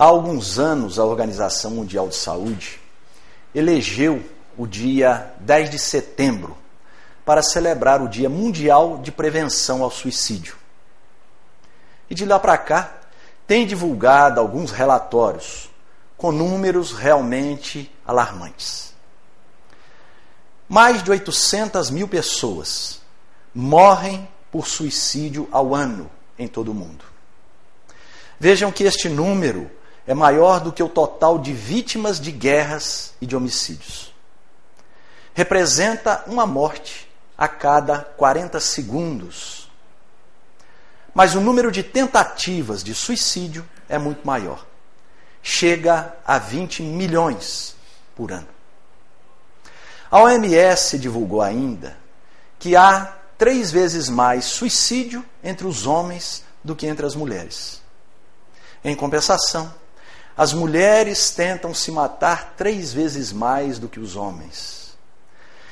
Há alguns anos, a Organização Mundial de Saúde elegeu o dia 10 de setembro para celebrar o Dia Mundial de Prevenção ao Suicídio. E de lá para cá, tem divulgado alguns relatórios com números realmente alarmantes. Mais de 800 mil pessoas morrem por suicídio ao ano em todo o mundo. Vejam que este número é maior do que o total de vítimas de guerras e de homicídios. Representa uma morte a cada 40 segundos. Mas o número de tentativas de suicídio é muito maior. Chega a 20 milhões por ano. A OMS divulgou ainda que há três vezes mais suicídio entre os homens do que entre as mulheres. Em compensação, as mulheres tentam se matar três vezes mais do que os homens.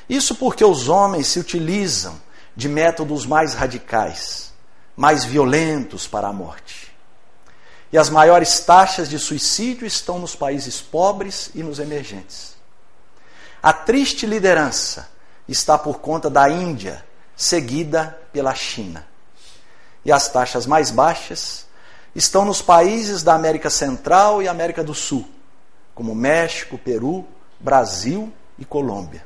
Isso porque os homens se utilizam de métodos mais radicais, mais violentos para a morte. E as maiores taxas de suicídio estão nos países pobres e nos emergentes. A triste liderança está por conta da Índia, seguida pela China. E as taxas mais baixas estão nos países da América Central e América do Sul, como México, Peru, Brasil e Colômbia.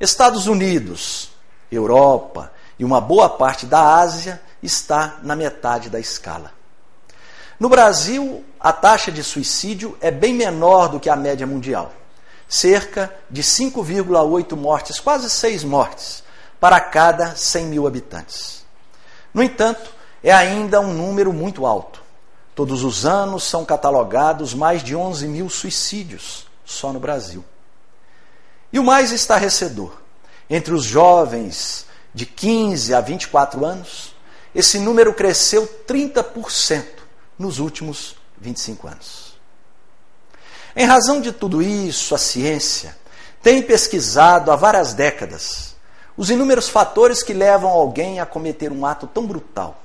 Estados Unidos, Europa e uma boa parte da Ásia está na metade da escala. No Brasil, a taxa de suicídio é bem menor do que a média mundial, cerca de 5,8 mortes, quase 6 mortes, para cada 100 mil habitantes. No entanto, é ainda um número muito alto. Todos os anos são catalogados mais de 11 mil suicídios só no Brasil. E o mais estarrecedor, entre os jovens de 15 a 24 anos, esse número cresceu 30% nos últimos 25 anos. Em razão de tudo isso, a ciência tem pesquisado há várias décadas os inúmeros fatores que levam alguém a cometer um ato tão brutal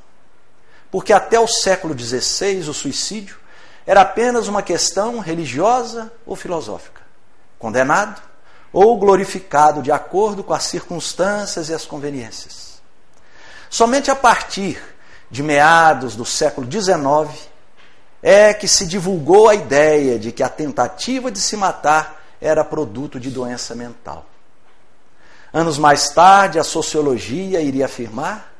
porque até o século XVI o suicídio era apenas uma questão religiosa ou filosófica, condenado ou glorificado de acordo com as circunstâncias e as conveniências. Somente a partir de meados do século XIX é que se divulgou a ideia de que a tentativa de se matar era produto de doença mental. Anos mais tarde, a sociologia iria afirmar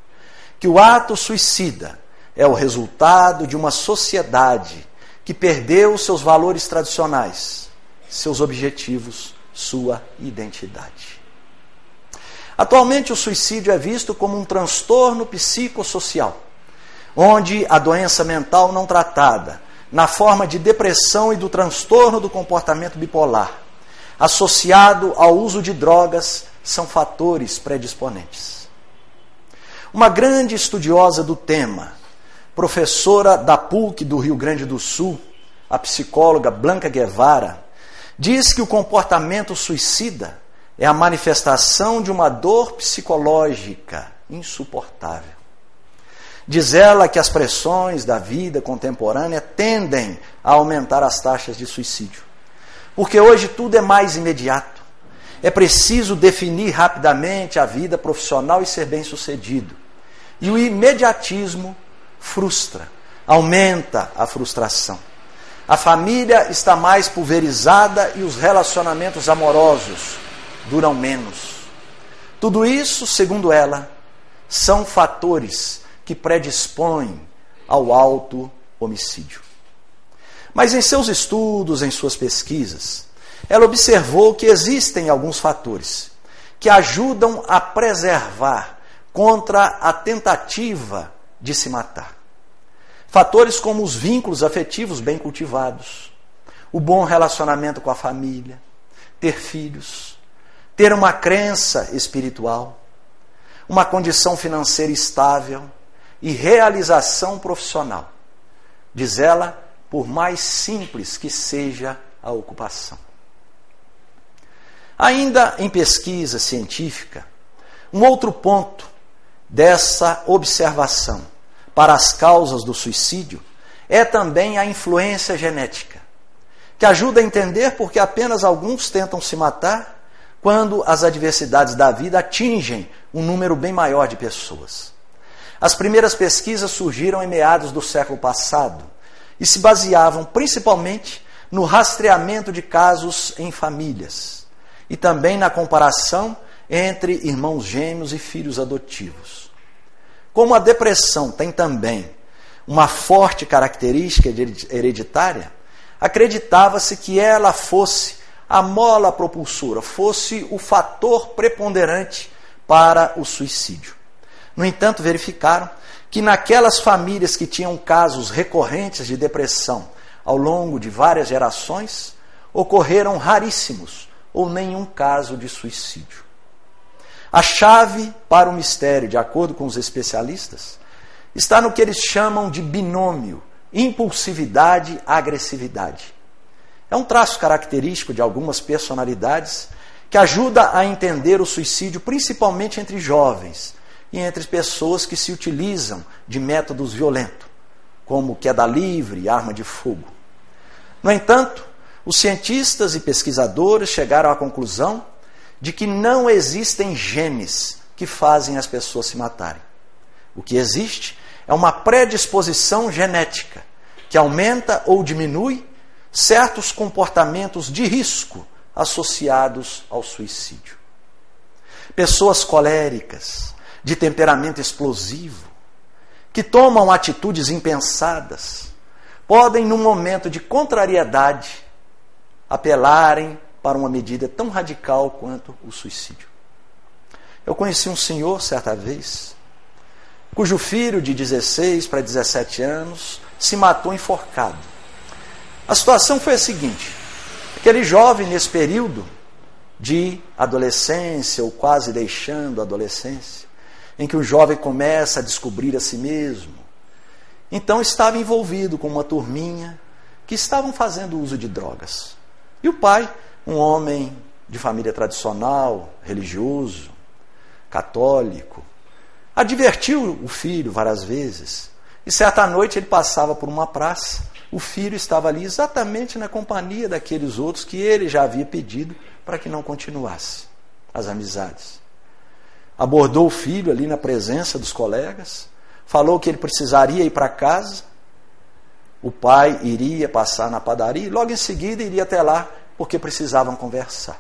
que o ato suicida é o resultado de uma sociedade que perdeu seus valores tradicionais, seus objetivos, sua identidade. Atualmente, o suicídio é visto como um transtorno psicossocial, onde a doença mental não tratada, na forma de depressão e do transtorno do comportamento bipolar, associado ao uso de drogas, são fatores predisponentes. Uma grande estudiosa do tema, professora da PUC do Rio Grande do Sul, a psicóloga Blanca Guevara, diz que o comportamento suicida é a manifestação de uma dor psicológica insuportável. Diz ela que as pressões da vida contemporânea tendem a aumentar as taxas de suicídio. Porque hoje tudo é mais imediato. É preciso definir rapidamente a vida profissional e ser bem-sucedido. E o imediatismo frustra, aumenta a frustração. A família está mais pulverizada e os relacionamentos amorosos duram menos. Tudo isso, segundo ela, são fatores que predispõem ao alto homicídio. Mas em seus estudos, em suas pesquisas, ela observou que existem alguns fatores que ajudam a preservar contra a tentativa de se matar. Fatores como os vínculos afetivos bem cultivados, o bom relacionamento com a família, ter filhos, ter uma crença espiritual, uma condição financeira estável e realização profissional. Diz ela, por mais simples que seja a ocupação. Ainda em pesquisa científica, um outro ponto dessa observação para as causas do suicídio é também a influência genética, que ajuda a entender porque apenas alguns tentam se matar quando as adversidades da vida atingem um número bem maior de pessoas. As primeiras pesquisas surgiram em meados do século passado e se baseavam principalmente no rastreamento de casos em famílias e também na comparação entre irmãos gêmeos e filhos adotivos. Como a depressão tem também uma forte característica hereditária, acreditava-se que ela fosse a mola propulsora, fosse o fator preponderante para o suicídio. No entanto, verificaram que naquelas famílias que tinham casos recorrentes de depressão ao longo de várias gerações, ocorreram raríssimos ou nenhum caso de suicídio. A chave para o mistério, de acordo com os especialistas, está no que eles chamam de binômio impulsividade-agressividade. É um traço característico de algumas personalidades que ajuda a entender o suicídio, principalmente entre jovens e entre pessoas que se utilizam de métodos violentos, como queda livre e arma de fogo. No entanto, os cientistas e pesquisadores chegaram à conclusão de que não existem genes que fazem as pessoas se matarem. O que existe é uma predisposição genética que aumenta ou diminui certos comportamentos de risco associados ao suicídio. Pessoas coléricas, de temperamento explosivo, que tomam atitudes impensadas, podem, num momento de contrariedade, apelarem para uma medida tão radical quanto o suicídio. Eu conheci um senhor, certa vez, cujo filho de 16 para 17 anos se matou enforcado. A situação foi a seguinte: aquele jovem, nesse período de adolescência, ou quase deixando a adolescência, em que o jovem começa a descobrir a si mesmo, então estava envolvido com uma turminha que estavam fazendo uso de drogas. E o pai, um homem de família tradicional, religioso, católico, advertiu o filho várias vezes e certa noite ele passava por uma praça, o filho estava ali exatamente na companhia daqueles outros que ele já havia pedido para que não continuasse as amizades. Abordou o filho ali na presença dos colegas, falou que ele precisaria ir para casa, o pai iria passar na padaria e logo em seguida iria até lá porque precisavam conversar.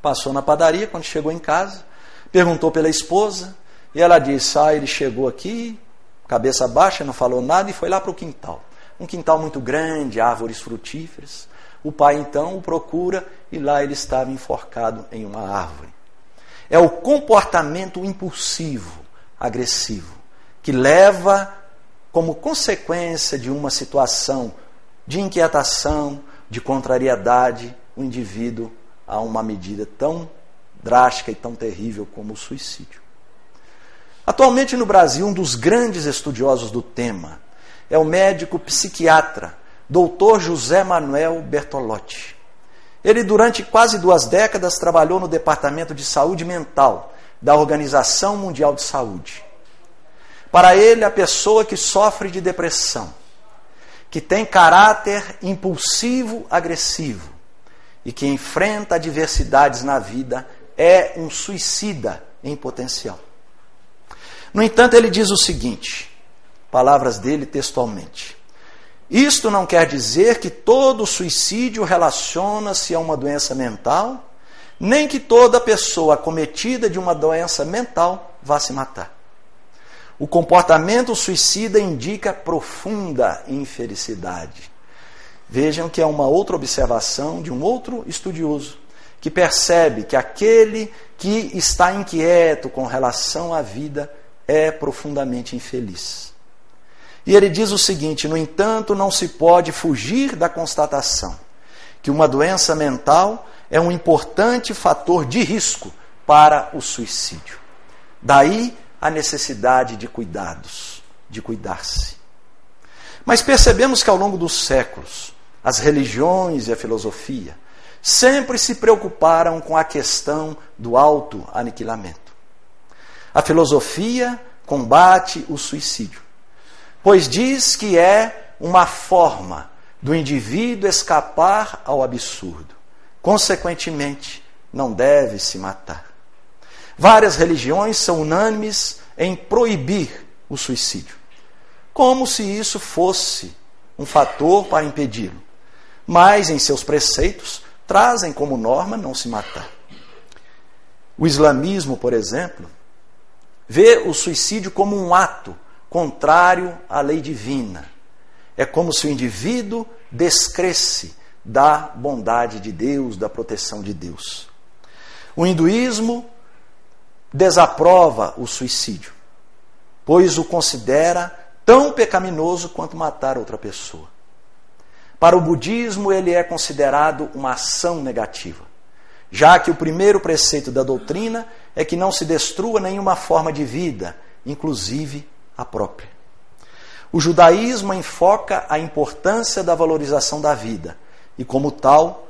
Passou na padaria, quando chegou em casa, perguntou pela esposa e ela disse: Ah, ele chegou aqui, cabeça baixa, não falou nada e foi lá para o quintal. Um quintal muito grande, árvores frutíferas. O pai então o procura e lá ele estava enforcado em uma árvore. É o comportamento impulsivo, agressivo, que leva como consequência de uma situação de inquietação, de contrariedade, o indivíduo a uma medida tão drástica e tão terrível como o suicídio. Atualmente no Brasil, um dos grandes estudiosos do tema é o médico psiquiatra Dr. José Manuel Bertolotti. Ele, durante quase duas décadas, trabalhou no Departamento de Saúde Mental da Organização Mundial de Saúde. Para ele, a pessoa que sofre de depressão, que tem caráter impulsivo, agressivo e que enfrenta adversidades na vida, é um suicida em potencial. No entanto, ele diz o seguinte: palavras dele textualmente. Isto não quer dizer que todo suicídio relaciona-se a uma doença mental, nem que toda pessoa acometida de uma doença mental vá se matar. O comportamento suicida indica profunda infelicidade. Vejam que é uma outra observação de um outro estudioso que percebe que aquele que está inquieto com relação à vida é profundamente infeliz. E ele diz o seguinte: no entanto, não se pode fugir da constatação que uma doença mental é um importante fator de risco para o suicídio. Daí a necessidade de cuidados, de cuidar-se. Mas percebemos que ao longo dos séculos, as religiões e a filosofia sempre se preocuparam com a questão do auto-aniquilamento. A filosofia combate o suicídio, pois diz que é uma forma do indivíduo escapar ao absurdo. Consequentemente, não deve se matar. Várias religiões são unânimes em proibir o suicídio, como se isso fosse um fator para impedi-lo. Mas em seus preceitos trazem como norma não se matar. O islamismo, por exemplo, vê o suicídio como um ato contrário à lei divina. É como se o indivíduo descresse da bondade de Deus, da proteção de Deus. O hinduísmo desaprova o suicídio, pois o considera tão pecaminoso quanto matar outra pessoa. Para o budismo, ele é considerado uma ação negativa, já que o primeiro preceito da doutrina é que não se destrua nenhuma forma de vida, inclusive a própria. O judaísmo enfoca a importância da valorização da vida, e como tal,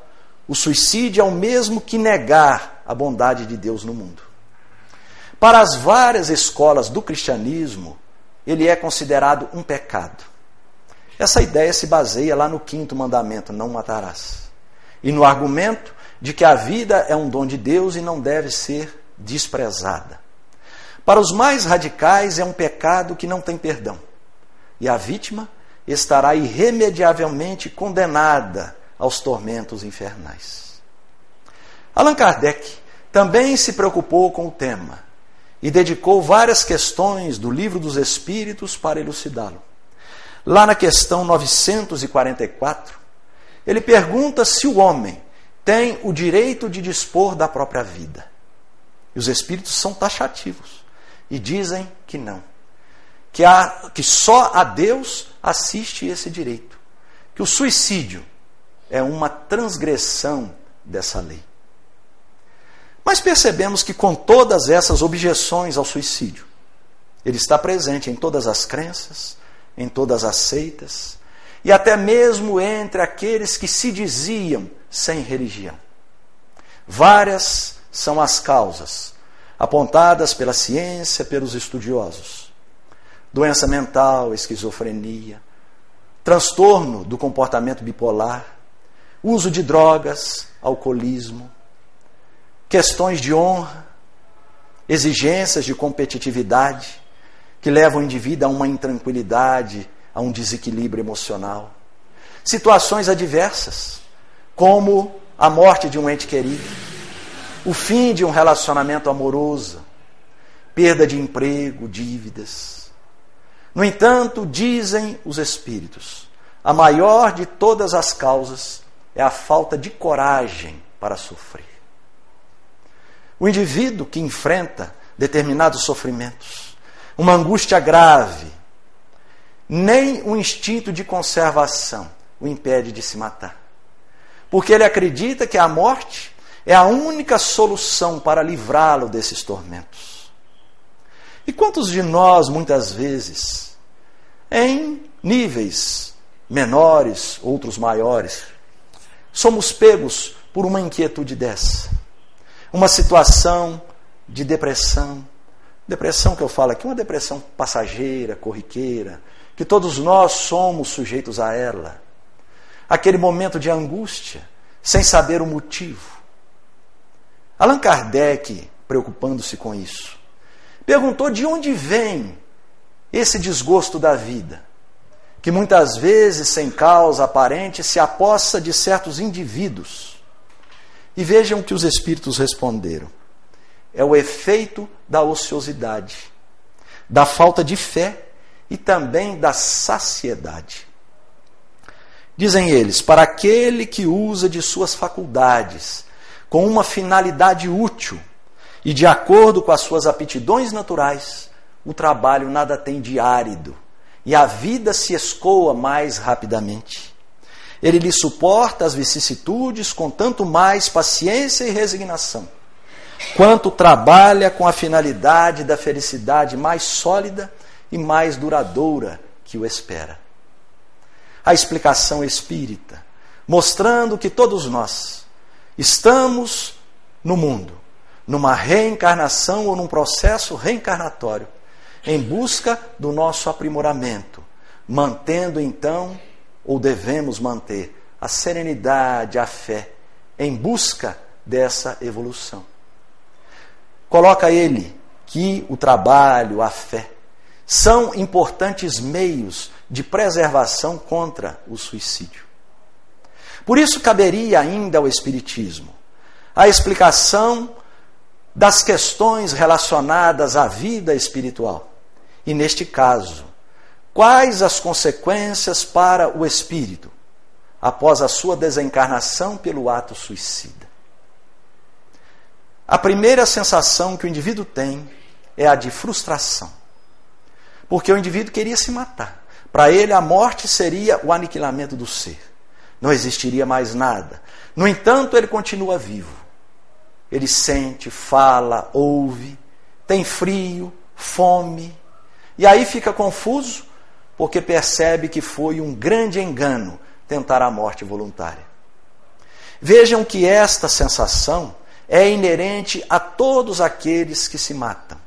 o suicídio é o mesmo que negar a bondade de Deus no mundo. Para as várias escolas do cristianismo, ele é considerado um pecado. Essa ideia se baseia lá no quinto mandamento: não matarás. E no argumento de que a vida é um dom de Deus e não deve ser desprezada. Para os mais radicais, é um pecado que não tem perdão. E a vítima estará irremediavelmente condenada aos tormentos infernais. Allan Kardec também se preocupou com o tema e dedicou várias questões do Livro dos Espíritos para elucidá-lo. Lá na questão 944, ele pergunta se o homem tem o direito de dispor da própria vida. E os espíritos são taxativos e dizem que não. Que, há, que só a Deus assiste esse direito. Que o suicídio é uma transgressão dessa lei. Mas percebemos que, com todas essas objeções ao suicídio, ele está presente em todas as crenças, em todas as seitas, e até mesmo entre aqueles que se diziam sem religião. Várias são as causas apontadas pela ciência, pelos estudiosos: doença mental, esquizofrenia, transtorno do comportamento bipolar, uso de drogas, alcoolismo, questões de honra, exigências de competitividade que levam o indivíduo a uma intranquilidade, a um desequilíbrio emocional. Situações adversas, como a morte de um ente querido, o fim de um relacionamento amoroso, perda de emprego, dívidas. No entanto, dizem os espíritos, a maior de todas as causas é a falta de coragem para sofrer. O indivíduo que enfrenta determinados sofrimentos, uma angústia grave, nem o instinto de conservação o impede de se matar. Porque ele acredita que a morte é a única solução para livrá-lo desses tormentos. E quantos de nós, muitas vezes, em níveis menores, outros maiores, somos pegos por uma inquietude dessa? Uma situação de depressão. Depressão que eu falo aqui, uma depressão passageira, corriqueira, que todos nós somos sujeitos a ela. Aquele momento de angústia, sem saber o motivo. Allan Kardec, preocupando-se com isso, perguntou de onde vem esse desgosto da vida, que muitas vezes, sem causa aparente, se apossa de certos indivíduos. E vejam que os espíritos responderam: é o efeito da ociosidade, da falta de fé e também da saciedade. Dizem eles: para aquele que usa de suas faculdades com uma finalidade útil e de acordo com as suas aptidões naturais, o trabalho nada tem de árido e a vida se escoa mais rapidamente. Ele lhe suporta as vicissitudes com tanto mais paciência e resignação, quanto trabalha com a finalidade da felicidade mais sólida e mais duradoura que o espera. A explicação espírita, mostrando que todos nós estamos no mundo, numa reencarnação ou num processo reencarnatório, em busca do nosso aprimoramento, mantendo então, ou devemos manter, a serenidade, a fé, em busca dessa evolução. Coloca ele que o trabalho, a fé, são importantes meios de preservação contra o suicídio. Por isso, caberia ainda ao Espiritismo a explicação das questões relacionadas à vida espiritual. E neste caso, quais as consequências para o espírito após a sua desencarnação pelo ato suicida? A primeira sensação que o indivíduo tem é a de frustração. Porque o indivíduo queria se matar. Para ele, a morte seria o aniquilamento do ser. Não existiria mais nada. No entanto, ele continua vivo. Ele sente, fala, ouve, tem frio, fome. E aí fica confuso, porque percebe que foi um grande engano tentar a morte voluntária. Vejam que esta sensação é inerente a todos aqueles que se matam.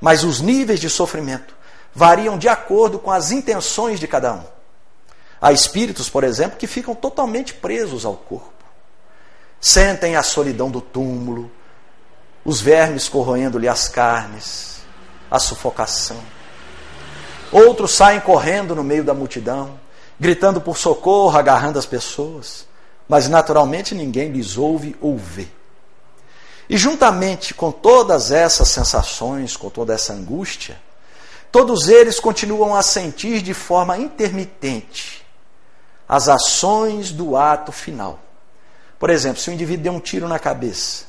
Mas os níveis de sofrimento variam de acordo com as intenções de cada um. Há espíritos, por exemplo, que ficam totalmente presos ao corpo sentem a solidão do túmulo, os vermes corroendo-lhe as carnes, a sufocação. Outros saem correndo no meio da multidão, gritando por socorro, agarrando as pessoas, mas naturalmente ninguém lhes ouve ou vê. E juntamente com todas essas sensações, com toda essa angústia, todos eles continuam a sentir de forma intermitente as ações do ato final por exemplo, se o indivíduo deu um tiro na cabeça,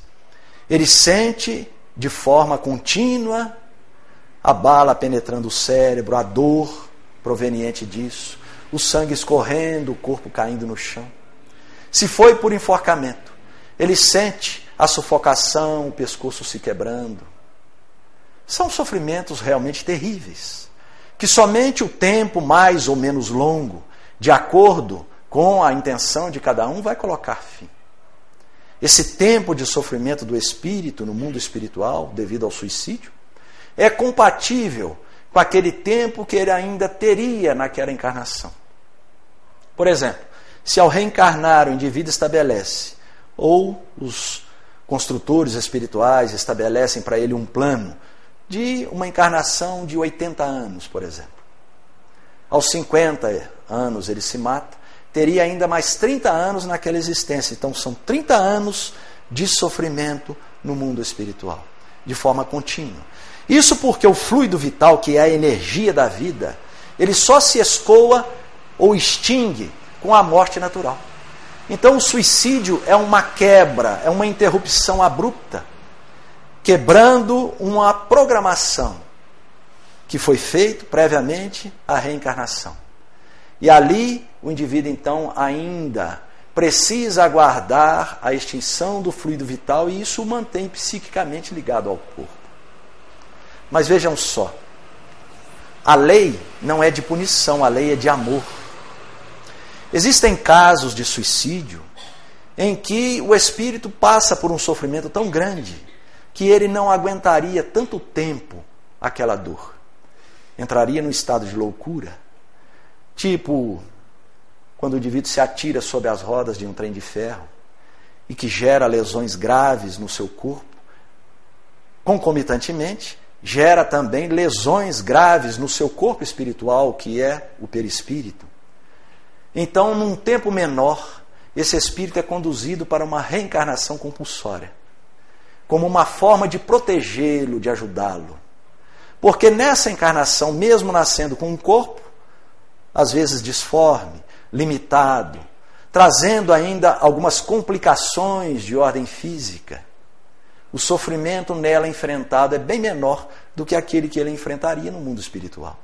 ele sente de forma contínua a bala penetrando o cérebro, a dor proveniente disso, o sangue escorrendo, o corpo caindo no chão. Se foi por enforcamento, ele sente a sufocação, o pescoço se quebrando. São sofrimentos realmente terríveis, que somente o tempo mais ou menos longo, de acordo com a intenção de cada um, vai colocar fim. Esse tempo de sofrimento do espírito no mundo espiritual, devido ao suicídio, é compatível com aquele tempo que ele ainda teria naquela encarnação. Por exemplo, se ao reencarnar o indivíduo estabelece, ou os construtores espirituais estabelecem para ele um plano de uma encarnação de 80 anos, por exemplo. Aos 50 anos ele se mata, teria ainda mais 30 anos naquela existência. Então são 30 anos de sofrimento no mundo espiritual, de forma contínua. Isso porque o fluido vital, que é a energia da vida, ele só se escoa ou extingue com a morte natural. Então o suicídio é uma quebra, é uma interrupção abrupta, quebrando uma programação que foi feita previamente à reencarnação. E ali o indivíduo então ainda precisa aguardar a extinção do fluido vital e isso o mantém psiquicamente ligado ao corpo. Mas vejam só, a lei não é de punição, a lei é de amor. Existem casos de suicídio em que o espírito passa por um sofrimento tão grande que ele não aguentaria tanto tempo aquela dor. Entraria num estado de loucura Tipo, quando o indivíduo se atira sobre as rodas de um trem de ferro e que gera lesões graves no seu corpo, concomitantemente, gera também lesões graves no seu corpo espiritual, que é o perispírito. Então, num tempo menor, esse espírito é conduzido para uma reencarnação compulsória, como uma forma de protegê-lo, de ajudá-lo. Porque nessa encarnação, mesmo nascendo com um corpo, às vezes disforme, limitado, trazendo ainda algumas complicações de ordem física. O sofrimento nela enfrentado é bem menor do que aquele que ele enfrentaria no mundo espiritual.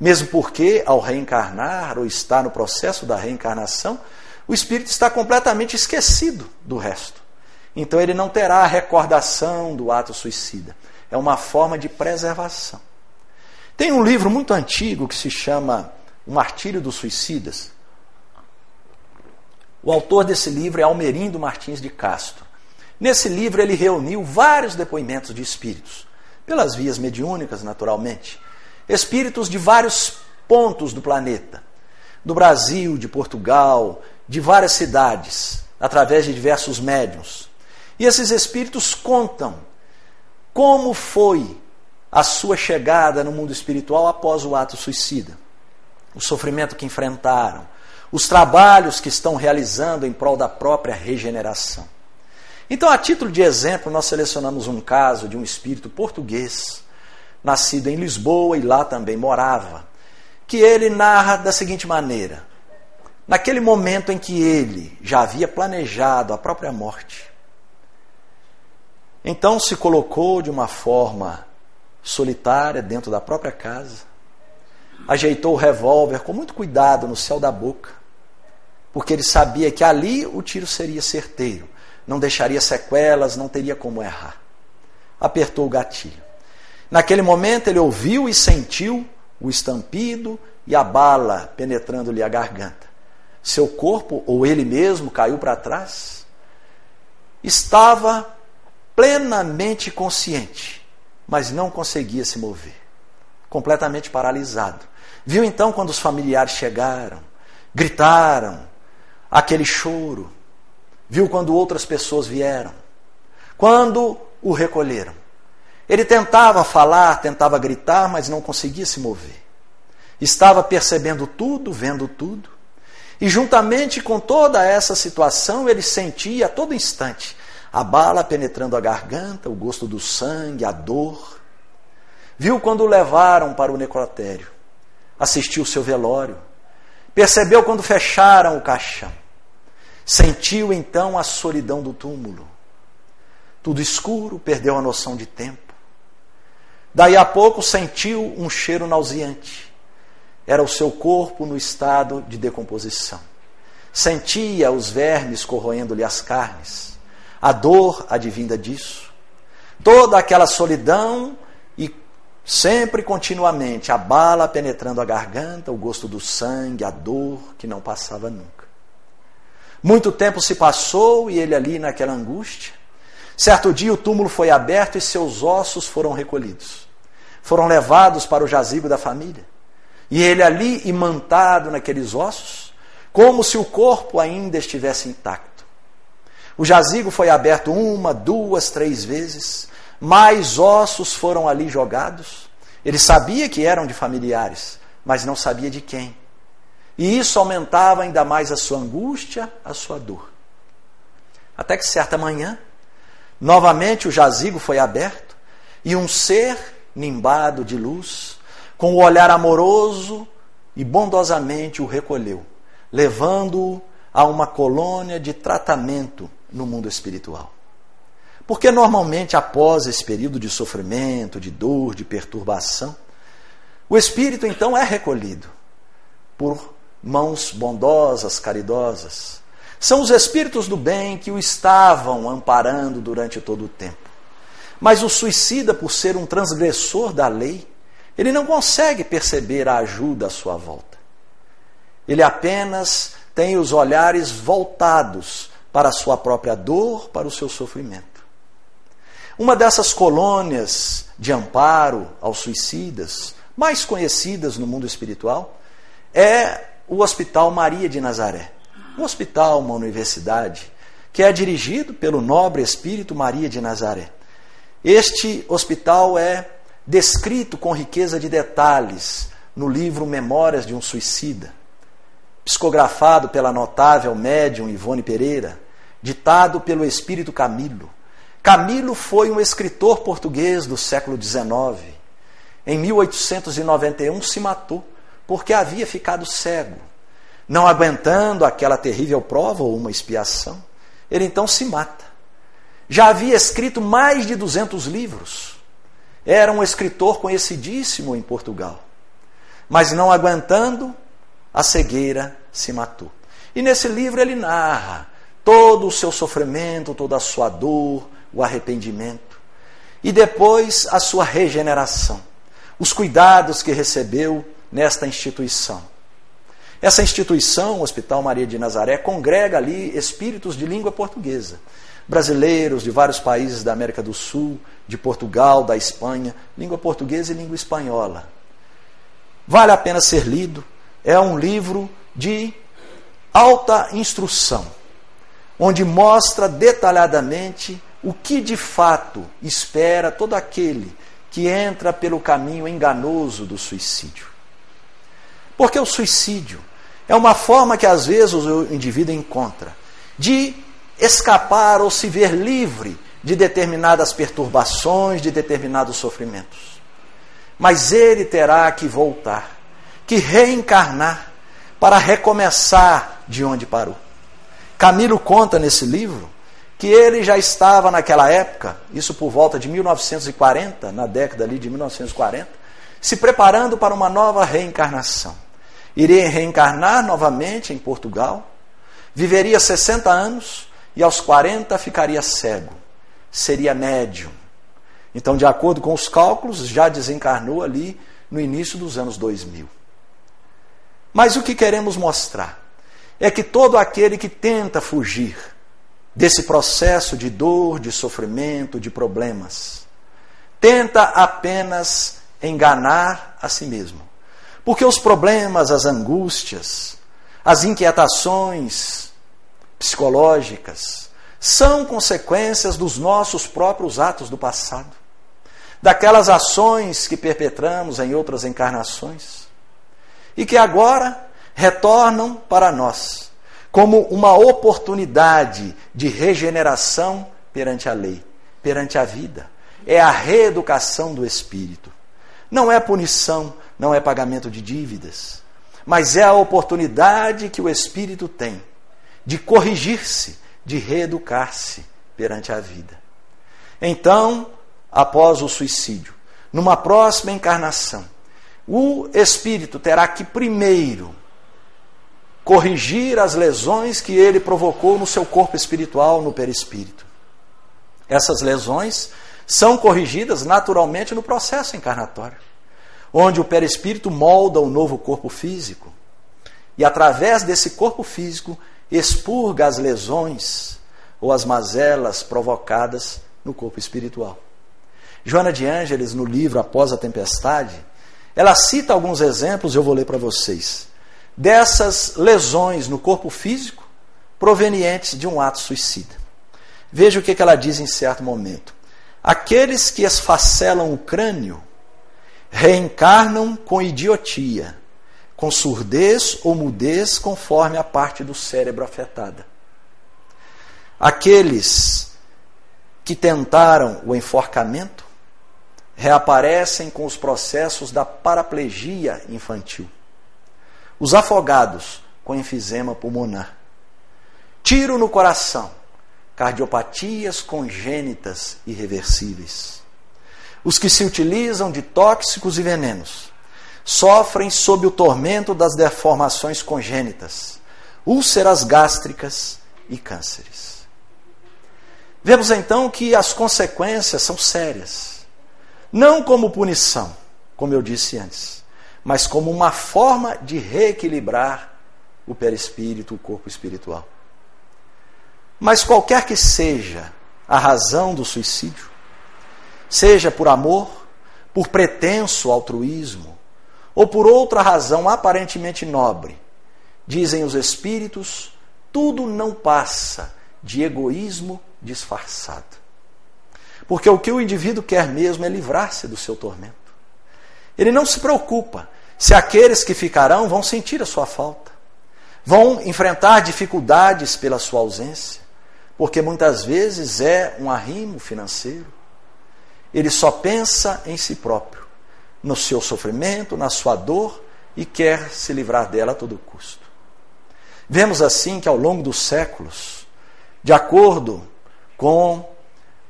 Mesmo porque, ao reencarnar ou estar no processo da reencarnação, o espírito está completamente esquecido do resto. Então ele não terá a recordação do ato suicida. É uma forma de preservação. Tem um livro muito antigo que se chama o Martírio dos Suicidas. O autor desse livro é Almerindo Martins de Castro. Nesse livro ele reuniu vários depoimentos de espíritos, pelas vias mediúnicas, naturalmente. Espíritos de vários pontos do planeta, do Brasil, de Portugal, de várias cidades, através de diversos médiums. E esses espíritos contam como foi a sua chegada no mundo espiritual após o ato suicida, o sofrimento que enfrentaram, os trabalhos que estão realizando em prol da própria regeneração. Então, a título de exemplo, nós selecionamos um caso de um espírito português, nascido em Lisboa e lá também morava, que ele narra da seguinte maneira: naquele momento em que ele já havia planejado a própria morte, então se colocou de uma forma solitária dentro da própria casa, ajeitou o revólver com muito cuidado no céu da boca, porque ele sabia que ali o tiro seria certeiro, não deixaria sequelas, não teria como errar. Apertou o gatilho. Naquele momento ele ouviu e sentiu o estampido e a bala penetrando-lhe a garganta. Seu corpo, ou ele mesmo, caiu para trás. Estava plenamente consciente, mas não conseguia se mover. Completamente paralisado. Viu então quando os familiares chegaram, gritaram, aquele choro. Viu quando outras pessoas vieram. Quando o recolheram. Ele tentava falar, tentava gritar, mas não conseguia se mover. Estava percebendo tudo, vendo tudo. E juntamente com toda essa situação, ele sentia a todo instante a bala penetrando a garganta, o gosto do sangue, a dor. Viu quando o levaram para o necrotério. Assistiu o seu velório. Percebeu quando fecharam o caixão. Sentiu então a solidão do túmulo. Tudo escuro, perdeu a noção de tempo. Daí a pouco sentiu um cheiro nauseante. Era o seu corpo no estado de decomposição. Sentia os vermes corroendo-lhe as carnes. A dor advinda disso. Toda aquela solidão e sempre continuamente a bala penetrando a garganta, o gosto do sangue, a dor que não passava nunca. Muito tempo se passou e ele ali naquela angústia. Certo dia o túmulo foi aberto e seus ossos foram recolhidos. Foram levados para o jazigo da família. E ele ali imantado naqueles ossos, como se o corpo ainda estivesse intacto. O jazigo foi aberto uma, duas, três vezes. Mais ossos foram ali jogados. Ele sabia que eram de familiares, mas não sabia de quem. E isso aumentava ainda mais a sua angústia, a sua dor. Até que certa manhã, novamente o jazigo foi aberto e um ser nimbado de luz, com o olhar amoroso e bondosamente o recolheu, levando-o a uma colônia de tratamento no mundo espiritual. Porque normalmente após esse período de sofrimento, de dor, de perturbação, o espírito então é recolhido por mãos bondosas, caridosas. São os espíritos do bem que o estavam amparando durante todo o tempo. Mas o suicida, por ser um transgressor da lei, ele não consegue perceber a ajuda à sua volta. Ele apenas tem os olhares voltados para a sua própria dor, para o seu sofrimento. Uma dessas colônias de amparo aos suicidas, mais conhecidas no mundo espiritual, é o Hospital Maria de Nazaré. Um hospital, uma universidade, que é dirigido pelo nobre espírito Maria de Nazaré. Este hospital é descrito com riqueza de detalhes no livro Memórias de um Suicida, psicografado pela notável médium Ivone Pereira, ditado pelo espírito Camilo. Camilo foi um escritor português do século XIX. Em 1891 se matou porque havia ficado cego, não aguentando aquela terrível prova ou uma expiação. Ele então se mata. Já havia escrito mais de 200 livros. Era um escritor conhecidíssimo em Portugal. Mas não aguentando, a cegueira se matou. E nesse livro ele narra todo o seu sofrimento, toda a sua dor, o arrependimento. E depois a sua regeneração. Os cuidados que recebeu nesta instituição. Essa instituição, o Hospital Maria de Nazaré, congrega ali espíritos de língua portuguesa, brasileiros de vários países da América do Sul, de Portugal, da Espanha, língua portuguesa e língua espanhola. vale a pena ser lido. É um livro de alta instrução, onde mostra detalhadamente o que de fato espera todo aquele que entra pelo caminho enganoso do suicídio. Porque o suicídio é uma forma que às vezes o indivíduo encontra de escapar ou se ver livre de determinadas perturbações, de determinados sofrimentos. Mas ele terá que voltar, que reencarnar para recomeçar de onde parou. Camilo conta nesse livro que ele já estava naquela época, isso por volta de 1940, na década ali de 1940, se preparando para uma nova reencarnação. Iria reencarnar novamente em Portugal, viveria 60 anos e aos 40 ficaria cego. Seria médium. Então, de acordo com os cálculos, já desencarnou ali no início dos anos 2000. Mas o que queremos mostrar é que todo aquele que tenta fugir desse processo de dor, de sofrimento, de problemas, tenta apenas enganar a si mesmo. Porque os problemas, as angústias, as inquietações psicológicas são consequências dos nossos próprios atos do passado, daquelas ações que perpetramos em outras encarnações e que agora retornam para nós como uma oportunidade de regeneração perante a lei, perante a vida. É a reeducação do espírito. Não é punição, não é pagamento de dívidas, mas é a oportunidade que o espírito tem de corrigir-se, de reeducar-se perante a vida. Então, após o suicídio, numa próxima encarnação, o espírito terá que primeiro corrigir as lesões que ele provocou no seu corpo espiritual, no perispírito. Essas lesões são corrigidas naturalmente no processo encarnatório, onde o perispírito molda o novo corpo físico e, através desse corpo físico, expurga as lesões ou as mazelas provocadas no corpo espiritual. Joana de Ângeles, no livro Após a Tempestade, ela cita alguns exemplos, eu vou ler para vocês dessas lesões no corpo físico provenientes de um ato suicida. Veja o que ela diz em certo momento. Aqueles que esfacelam o crânio reencarnam com idiotia, com surdez ou mudez, conforme a parte do cérebro afetada. Aqueles que tentaram o enforcamento reaparecem com os processos da paraplegia infantil os afogados com enfisema pulmonar. Tiro no coração, cardiopatias congênitas irreversíveis. Os que se utilizam de tóxicos e venenos sofrem sob o tormento das deformações congênitas, úlceras gástricas e cânceres. Vemos então que as consequências são sérias, não como punição, como eu disse antes, mas como uma forma de reequilibrar o perispírito, o corpo espiritual. Mas qualquer que seja a razão do suicídio, seja por amor, por pretenso altruísmo, ou por outra razão aparentemente nobre, dizem os espíritos, tudo não passa de egoísmo disfarçado. Porque o que o indivíduo quer mesmo é livrar-se do seu tormento. Ele não se preocupa se aqueles que ficarão vão sentir a sua falta, vão enfrentar dificuldades pela sua ausência, porque muitas vezes é um arrimo financeiro. Ele só pensa em si próprio, no seu sofrimento, na sua dor e quer se livrar dela a todo custo. Vemos assim que ao longo dos séculos, de acordo com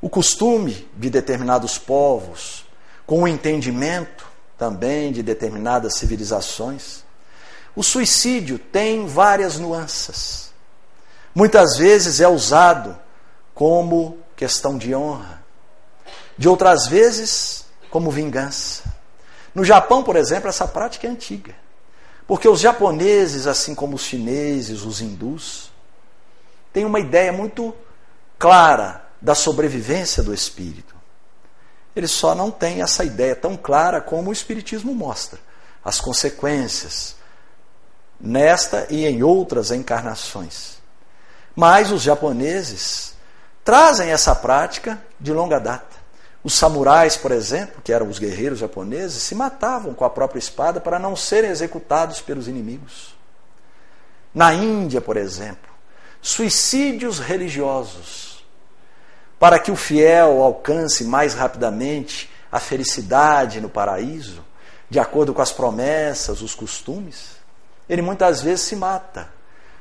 o costume de determinados povos, com o entendimento também de determinadas civilizações. O suicídio tem várias nuances. Muitas vezes é usado como questão de honra, de outras vezes como vingança. No Japão, por exemplo, essa prática é antiga. Porque os japoneses, assim como os chineses, os hindus, têm uma ideia muito clara da sobrevivência do espírito. Ele só não tem essa ideia tão clara como o Espiritismo mostra. as consequências nesta e em outras encarnações. Mas os japoneses trazem essa prática de longa data. Os samurais, por exemplo, que eram os guerreiros japoneses, se matavam com a própria espada para não serem executados pelos inimigos. Na Índia, por exemplo, suicídios religiosos, para que o fiel alcance mais rapidamente a felicidade no paraíso, de acordo com as promessas, os costumes, ele muitas vezes se mata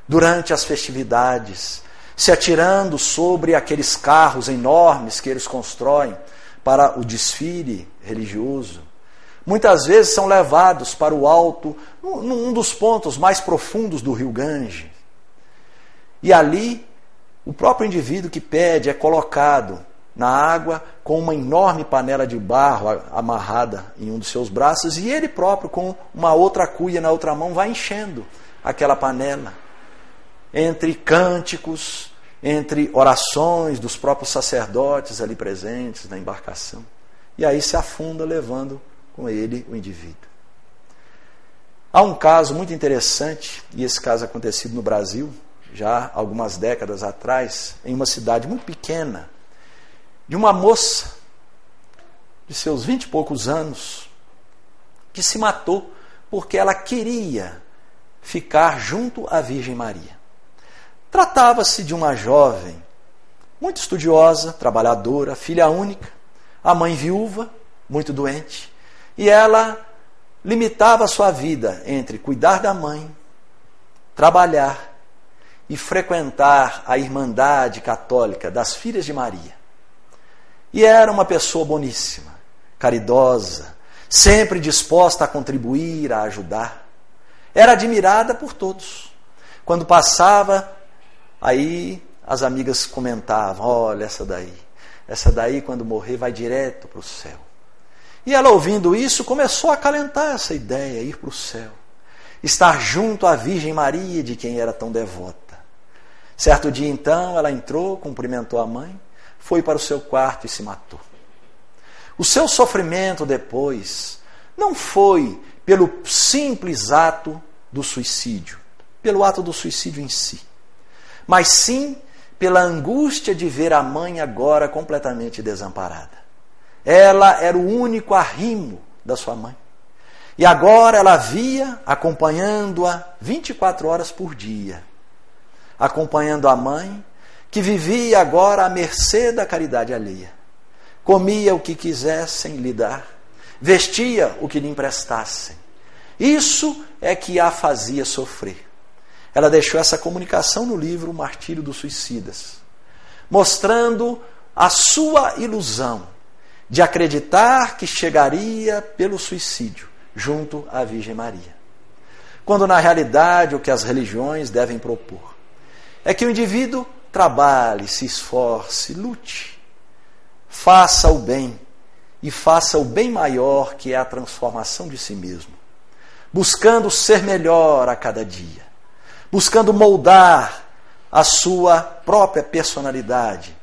durante as festividades, se atirando sobre aqueles carros enormes que eles constroem para o desfile religioso. Muitas vezes são levados para o alto, num dos pontos mais profundos do rio Gange. E ali, o próprio indivíduo que pede é colocado na água com uma enorme panela de barro amarrada em um dos seus braços e ele próprio, com uma outra cuia na outra mão, vai enchendo aquela panela. Entre cânticos, entre orações dos próprios sacerdotes ali presentes na embarcação. E aí se afunda, levando com ele o indivíduo. Há um caso muito interessante, e esse caso acontecido no Brasil, já algumas décadas atrás, em uma cidade muito pequena, de uma moça de seus vinte e poucos anos, que se matou porque ela queria ficar junto à Virgem Maria. Tratava-se de uma jovem muito estudiosa, trabalhadora, filha única, a mãe viúva, muito doente, e ela limitava sua vida entre cuidar da mãe, trabalhar e frequentar a Irmandade Católica das Filhas de Maria. E era uma pessoa boníssima, caridosa, sempre disposta a contribuir, a ajudar. Era admirada por todos. Quando passava Aí as amigas comentavam: olha, essa daí, essa daí, quando morrer, vai direto para o céu. E ela, ouvindo isso, começou a acalentar essa ideia, ir para o céu, estar junto à Virgem Maria, de quem era tão devota. Certo dia, então, ela entrou, cumprimentou a mãe, foi para o seu quarto e se matou. O seu sofrimento depois não foi pelo simples ato do suicídio, pelo ato do suicídio em si mas sim pela angústia de ver a mãe agora completamente desamparada. Ela era o único arrimo da sua mãe. E agora ela via, acompanhando-a 24 horas por dia, acompanhando a mãe, que vivia agora à mercê da caridade alheia. Comia o que quisessem lhe dar, vestia o que lhe emprestassem. Isso é que a fazia sofrer. Ela deixou essa comunicação no livro O Martírio dos Suicidas, mostrando a sua ilusão de acreditar que chegaria pelo suicídio junto à Virgem Maria. Quando na realidade o que as religiões devem propor é que o indivíduo trabalhe, se esforce, lute, faça o bem e faça o bem maior que é a transformação de si mesmo, buscando ser melhor a cada dia buscando moldar a sua própria personalidade,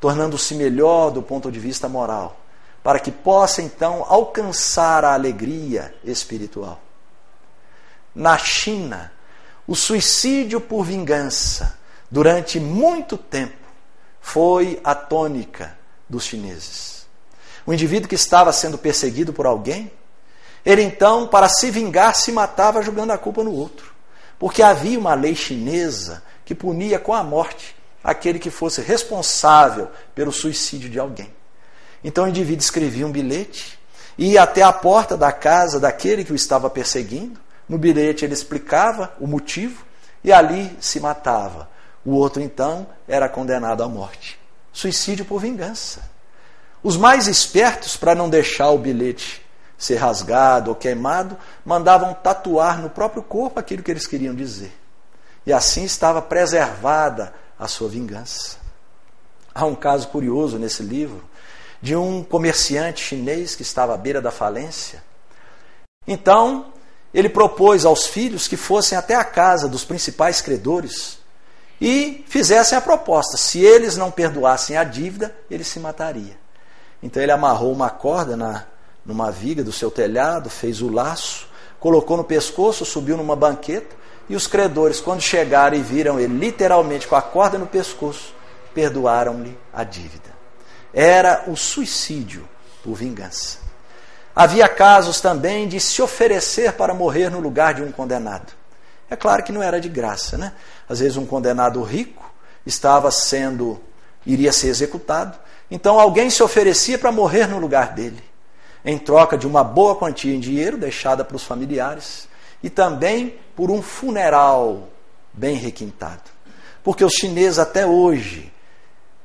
tornando-se melhor do ponto de vista moral, para que possa então alcançar a alegria espiritual. Na China, o suicídio por vingança, durante muito tempo, foi a tônica dos chineses. O indivíduo que estava sendo perseguido por alguém, ele então, para se vingar, se matava jogando a culpa no outro. Porque havia uma lei chinesa que punia com a morte aquele que fosse responsável pelo suicídio de alguém. Então o indivíduo escrevia um bilhete, ia até a porta da casa daquele que o estava perseguindo. No bilhete ele explicava o motivo e ali se matava. O outro então era condenado à morte. Suicídio por vingança. Os mais espertos, para não deixar o bilhete ser rasgado ou queimado, mandavam tatuar no próprio corpo aquilo que eles queriam dizer. E assim estava preservada a sua vingança. Há um caso curioso nesse livro de um comerciante chinês que estava à beira da falência. Então, ele propôs aos filhos que fossem até a casa dos principais credores e fizessem a proposta: se eles não perdoassem a dívida, ele se mataria. Então ele amarrou uma corda na numa viga do seu telhado, fez o laço, colocou no pescoço, subiu numa banqueta, e os credores, quando chegaram e viram ele literalmente com a corda no pescoço, perdoaram-lhe a dívida. Era o suicídio por vingança. Havia casos também de se oferecer para morrer no lugar de um condenado. É claro que não era de graça, né? Às vezes um condenado rico estava sendo iria ser executado, então alguém se oferecia para morrer no lugar dele, em troca de uma boa quantia em dinheiro deixada para os familiares e também por um funeral bem requintado. Porque os chineses até hoje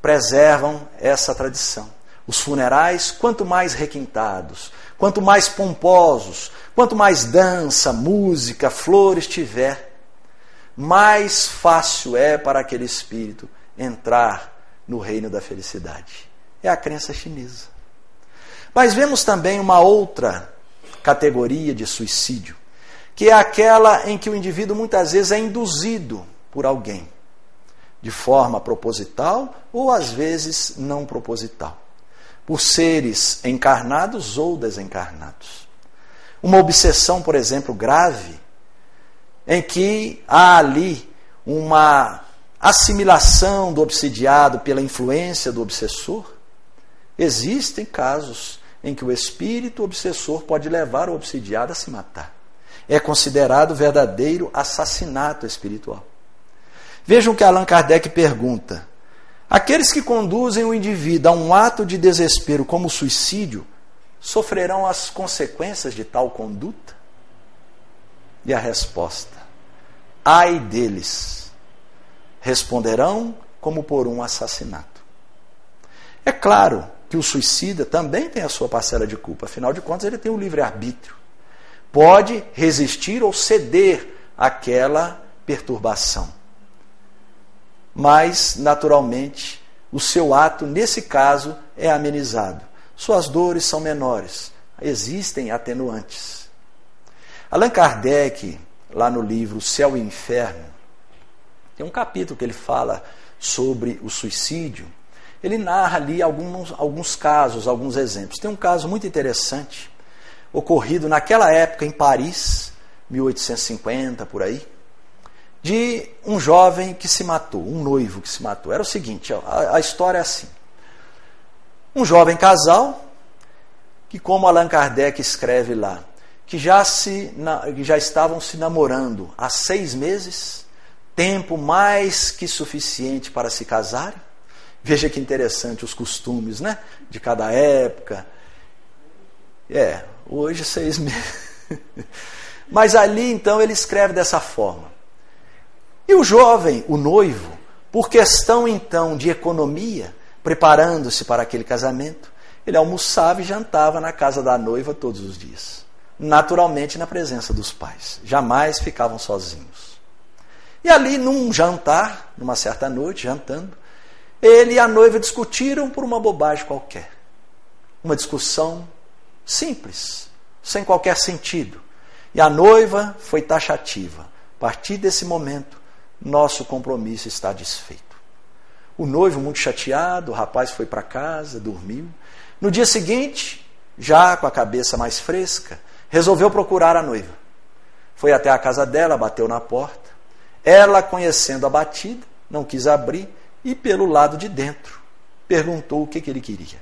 preservam essa tradição. Os funerais, quanto mais requintados, quanto mais pomposos, quanto mais dança, música, flores tiver, mais fácil é para aquele espírito entrar no reino da felicidade. É a crença chinesa. Mas vemos também uma outra categoria de suicídio, que é aquela em que o indivíduo muitas vezes é induzido por alguém, de forma proposital ou às vezes não proposital, por seres encarnados ou desencarnados. Uma obsessão, por exemplo, grave, em que há ali uma assimilação do obsidiado pela influência do obsessor. Existem casos em que o espírito obsessor pode levar o obsidiado a se matar é considerado verdadeiro assassinato espiritual. Vejam que Allan Kardec pergunta: aqueles que conduzem o indivíduo a um ato de desespero como suicídio sofrerão as consequências de tal conduta? E a resposta: ai deles, responderão como por um assassinato. É claro que o suicida também tem a sua parcela de culpa, afinal de contas, ele tem o livre-arbítrio pode resistir ou ceder àquela perturbação. Mas, naturalmente, o seu ato, nesse caso, é amenizado. Suas dores são menores. Existem atenuantes. Allan Kardec, lá no livro Céu e Inferno, tem um capítulo que ele fala sobre o suicídio. Ele narra ali alguns, alguns casos, alguns exemplos. Tem um caso muito interessante ocorrido naquela época em Paris, 1850 por aí, de um jovem que se matou, um noivo que se matou. Era o seguinte, a, a história é assim. Um jovem casal, que como Allan Kardec escreve lá, que já, se, que já estavam se namorando há seis meses, tempo mais que suficiente para se casarem. Veja que interessante os costumes né, de cada época. É, Hoje, seis meses. Mas ali, então, ele escreve dessa forma. E o jovem, o noivo, por questão então de economia, preparando-se para aquele casamento, ele almoçava e jantava na casa da noiva todos os dias. Naturalmente na presença dos pais. Jamais ficavam sozinhos. E ali, num jantar, numa certa noite, jantando, ele e a noiva discutiram por uma bobagem qualquer. Uma discussão Simples, sem qualquer sentido. E a noiva foi taxativa. A partir desse momento, nosso compromisso está desfeito. O noivo, muito chateado, o rapaz foi para casa, dormiu. No dia seguinte, já com a cabeça mais fresca, resolveu procurar a noiva. Foi até a casa dela, bateu na porta. Ela, conhecendo a batida, não quis abrir e, pelo lado de dentro, perguntou o que, que ele queria.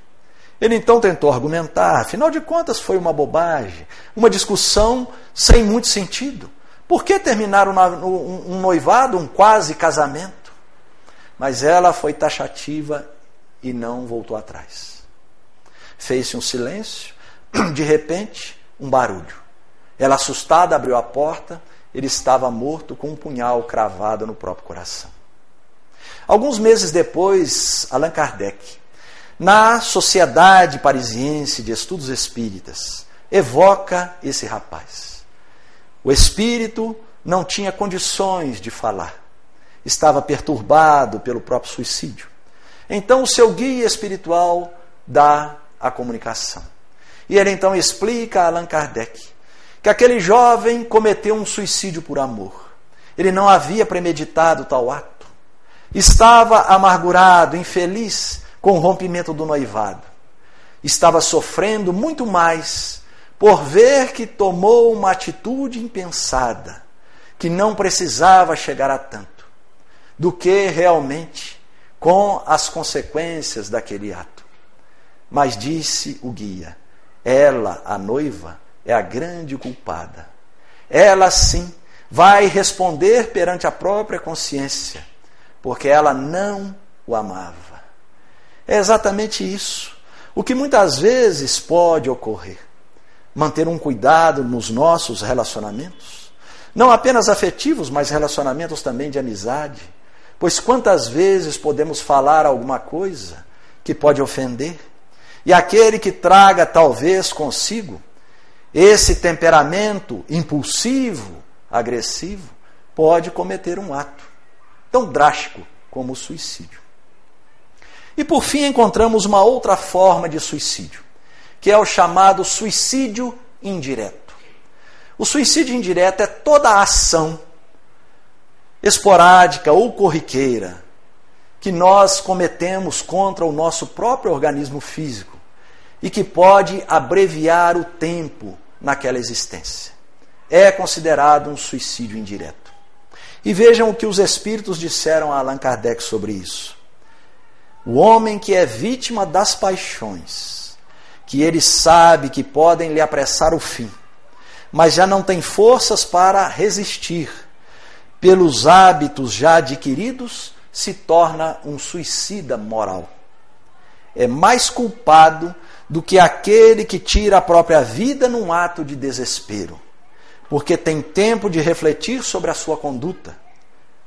Ele então tentou argumentar, afinal de contas foi uma bobagem, uma discussão sem muito sentido. Por que terminar um noivado, um quase casamento? Mas ela foi taxativa e não voltou atrás. Fez-se um silêncio, de repente, um barulho. Ela, assustada, abriu a porta, ele estava morto com um punhal cravado no próprio coração. Alguns meses depois, Allan Kardec na Sociedade Parisiense de Estudos Espíritas, evoca esse rapaz. O espírito não tinha condições de falar, estava perturbado pelo próprio suicídio. Então, o seu guia espiritual dá a comunicação. E ele então explica a Allan Kardec que aquele jovem cometeu um suicídio por amor. Ele não havia premeditado tal ato. Estava amargurado, infeliz, com o rompimento do noivado. Estava sofrendo muito mais por ver que tomou uma atitude impensada, que não precisava chegar a tanto, do que realmente com as consequências daquele ato. Mas disse o guia: ela, a noiva, é a grande culpada. Ela sim vai responder perante a própria consciência, porque ela não o amava. É exatamente isso. O que muitas vezes pode ocorrer. Manter um cuidado nos nossos relacionamentos, não apenas afetivos, mas relacionamentos também de amizade. Pois quantas vezes podemos falar alguma coisa que pode ofender? E aquele que traga talvez consigo esse temperamento impulsivo, agressivo, pode cometer um ato tão drástico como o suicídio. E por fim encontramos uma outra forma de suicídio, que é o chamado suicídio indireto. O suicídio indireto é toda a ação esporádica ou corriqueira que nós cometemos contra o nosso próprio organismo físico e que pode abreviar o tempo naquela existência. É considerado um suicídio indireto. E vejam o que os espíritos disseram a Allan Kardec sobre isso. O homem que é vítima das paixões, que ele sabe que podem lhe apressar o fim, mas já não tem forças para resistir, pelos hábitos já adquiridos, se torna um suicida moral. É mais culpado do que aquele que tira a própria vida num ato de desespero, porque tem tempo de refletir sobre a sua conduta.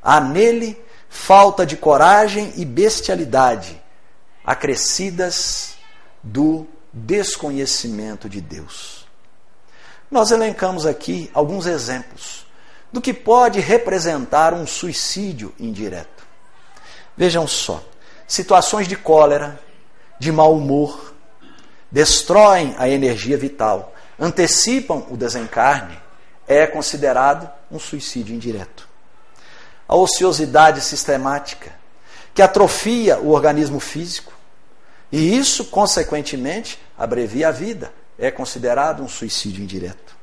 Há nele falta de coragem e bestialidade, acrescidas do desconhecimento de Deus. Nós elencamos aqui alguns exemplos do que pode representar um suicídio indireto. Vejam só: situações de cólera, de mau humor, destroem a energia vital, antecipam o desencarne, é considerado um suicídio indireto a ociosidade sistemática, que atrofia o organismo físico. E isso, consequentemente, abrevia a vida. É considerado um suicídio indireto.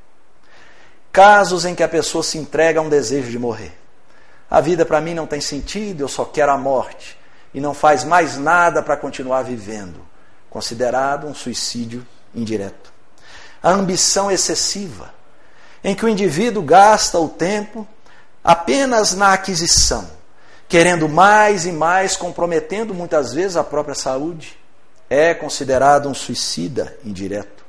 Casos em que a pessoa se entrega a um desejo de morrer. A vida para mim não tem sentido, eu só quero a morte. E não faz mais nada para continuar vivendo. Considerado um suicídio indireto. A ambição excessiva, em que o indivíduo gasta o tempo apenas na aquisição, querendo mais e mais, comprometendo muitas vezes a própria saúde, é considerado um suicida indireto.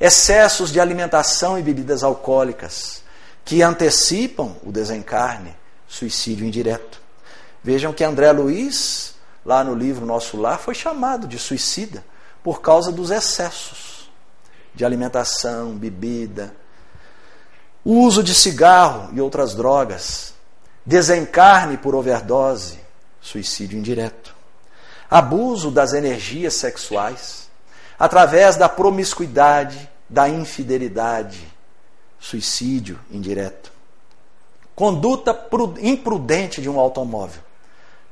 Excessos de alimentação e bebidas alcoólicas, que antecipam o desencarne, suicídio indireto. Vejam que André Luiz, lá no livro Nosso Lar, foi chamado de suicida por causa dos excessos de alimentação, bebida, uso de cigarro e outras drogas, desencarne por overdose, suicídio indireto, abuso das energias sexuais, através da promiscuidade, da infidelidade, suicídio indireto, conduta imprudente de um automóvel,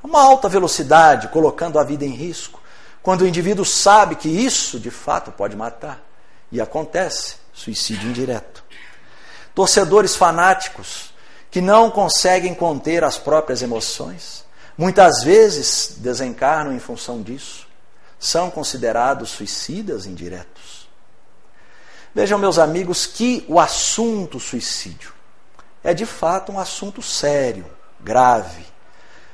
uma alta velocidade, colocando a vida em risco, quando o indivíduo sabe que isso de fato pode matar, e acontece suicídio indireto torcedores fanáticos que não conseguem conter as próprias emoções, muitas vezes desencarnam em função disso, são considerados suicidas indiretos. Vejam, meus amigos, que o assunto suicídio é de fato um assunto sério, grave,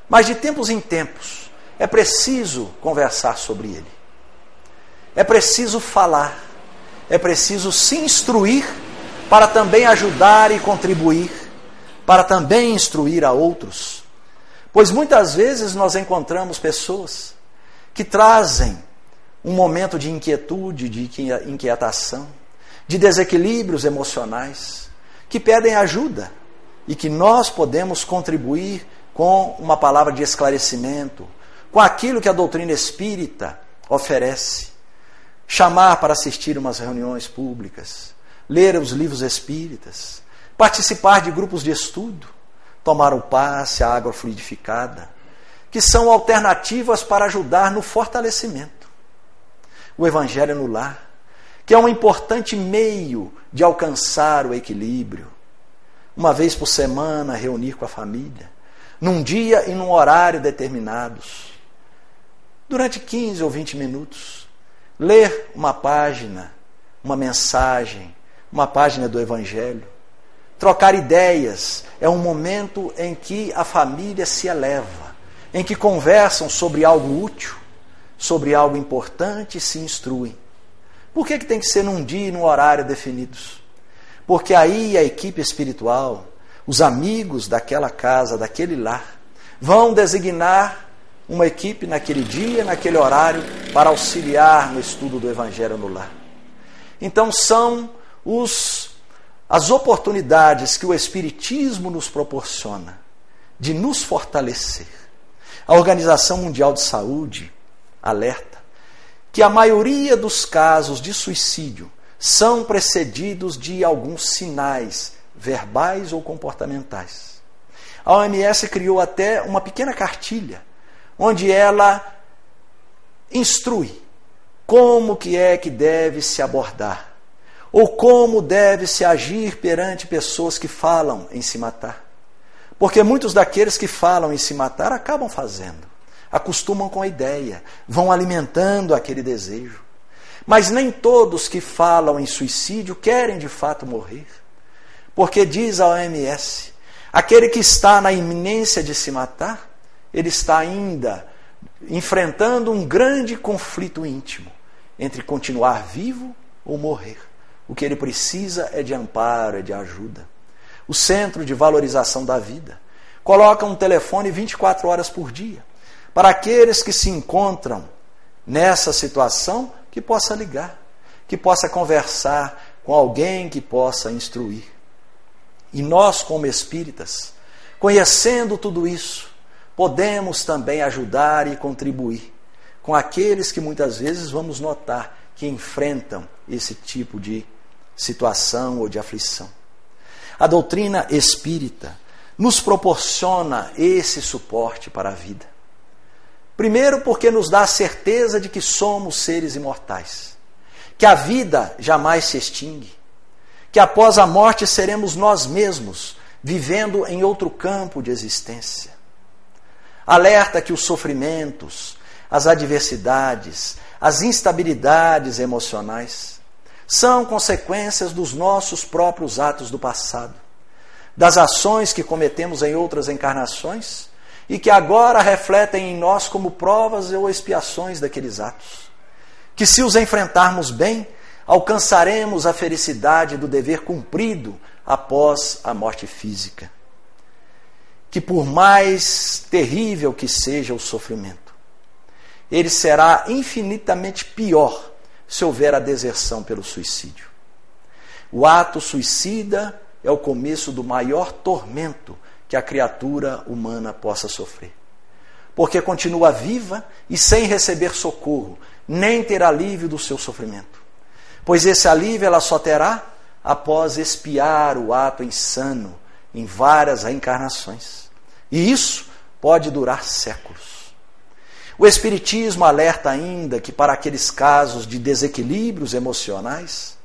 mas de tempos em tempos é preciso conversar sobre ele. É preciso falar, é preciso se instruir para também ajudar e contribuir, para também instruir a outros. Pois muitas vezes nós encontramos pessoas que trazem um momento de inquietude, de inquietação, de desequilíbrios emocionais, que pedem ajuda e que nós podemos contribuir com uma palavra de esclarecimento, com aquilo que a doutrina espírita oferece. Chamar para assistir umas reuniões públicas, ler os livros espíritas, participar de grupos de estudo, tomar o passe, a água fluidificada, que são alternativas para ajudar no fortalecimento. O Evangelho no lar, que é um importante meio de alcançar o equilíbrio. Uma vez por semana, reunir com a família, num dia e num horário determinados, durante 15 ou 20 minutos, ler uma página, uma mensagem, uma página do Evangelho. Trocar ideias é um momento em que a família se eleva, em que conversam sobre algo útil, sobre algo importante e se instruem. Por que, que tem que ser num dia e num horário definidos? Porque aí a equipe espiritual, os amigos daquela casa, daquele lar, vão designar uma equipe naquele dia, naquele horário, para auxiliar no estudo do Evangelho no lar. Então são os, as oportunidades que o Espiritismo nos proporciona de nos fortalecer. A Organização Mundial de Saúde alerta que a maioria dos casos de suicídio são precedidos de alguns sinais verbais ou comportamentais. A OMS criou até uma pequena cartilha onde ela instrui como que é que deve se abordar ou como deve se agir perante pessoas que falam em se matar. Porque muitos daqueles que falam em se matar acabam fazendo acostumam com a ideia, vão alimentando aquele desejo. Mas nem todos que falam em suicídio querem de fato morrer. Porque diz a OMS: aquele que está na iminência de se matar, ele está ainda enfrentando um grande conflito íntimo entre continuar vivo ou morrer. O que ele precisa é de amparo, é de ajuda. O Centro de Valorização da Vida coloca um telefone 24 horas por dia para aqueles que se encontram nessa situação, que possa ligar, que possa conversar com alguém que possa instruir. E nós, como espíritas, conhecendo tudo isso, podemos também ajudar e contribuir com aqueles que muitas vezes vamos notar que enfrentam esse tipo de situação ou de aflição. A doutrina espírita nos proporciona esse suporte para a vida. Primeiro, porque nos dá a certeza de que somos seres imortais, que a vida jamais se extingue, que após a morte seremos nós mesmos, vivendo em outro campo de existência. Alerta que os sofrimentos, as adversidades, as instabilidades emocionais são consequências dos nossos próprios atos do passado, das ações que cometemos em outras encarnações e que agora refletem em nós como provas ou expiações daqueles atos. Que se os enfrentarmos bem, alcançaremos a felicidade do dever cumprido após a morte física. Que por mais terrível que seja o sofrimento, ele será infinitamente pior se houver a deserção pelo suicídio. O ato suicida é o começo do maior tormento que a criatura humana possa sofrer. Porque continua viva e sem receber socorro, nem ter alívio do seu sofrimento. Pois esse alívio ela só terá após expiar o ato insano em várias reencarnações. E isso pode durar séculos. O Espiritismo alerta ainda que, para aqueles casos de desequilíbrios emocionais,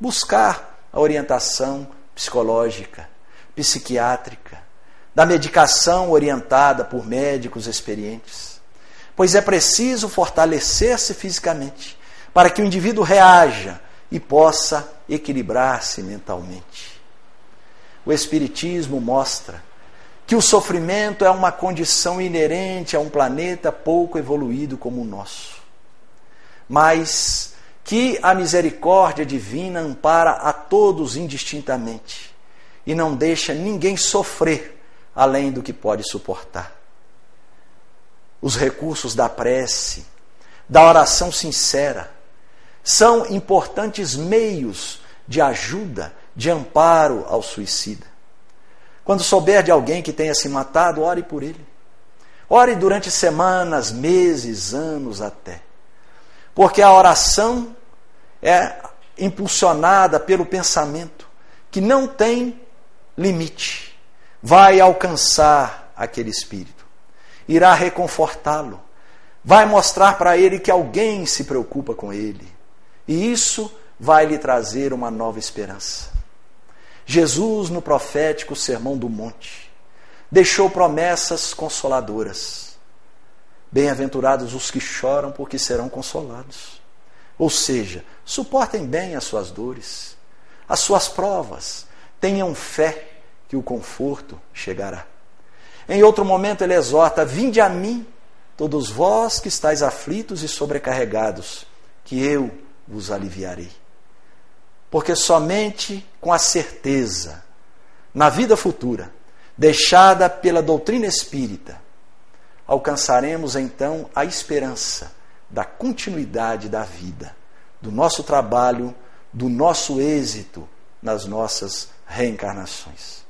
buscar a orientação psicológica, psiquiátrica, da medicação orientada por médicos experientes. Pois é preciso fortalecer-se fisicamente para que o indivíduo reaja e possa equilibrar-se mentalmente. O Espiritismo mostra que o sofrimento é uma condição inerente a um planeta pouco evoluído como o nosso, mas que a misericórdia divina ampara a todos indistintamente e não deixa ninguém sofrer além do que pode suportar. Os recursos da prece, da oração sincera, são importantes meios de ajuda, de amparo ao suicida. Quando souber de alguém que tenha se matado, ore por ele. Ore durante semanas, meses, anos até. Porque a oração é impulsionada pelo pensamento que não tem limite vai alcançar aquele espírito, irá reconfortá-lo, vai mostrar para ele que alguém se preocupa com ele. E isso vai lhe trazer uma nova esperança. Jesus, no profético Sermão do Monte, deixou promessas consoladoras. Bem-aventurados os que choram, porque serão consolados. Ou seja, suportem bem as suas dores, as suas provas, tenham fé que o conforto chegará. Em outro momento ele exorta: Vinde a mim, todos vós que estáis aflitos e sobrecarregados, que eu vos aliviarei. Porque somente com a certeza, na vida futura, deixada pela doutrina espírita, alcançaremos então a esperança da continuidade da vida, do nosso trabalho, do nosso êxito nas nossas reencarnações.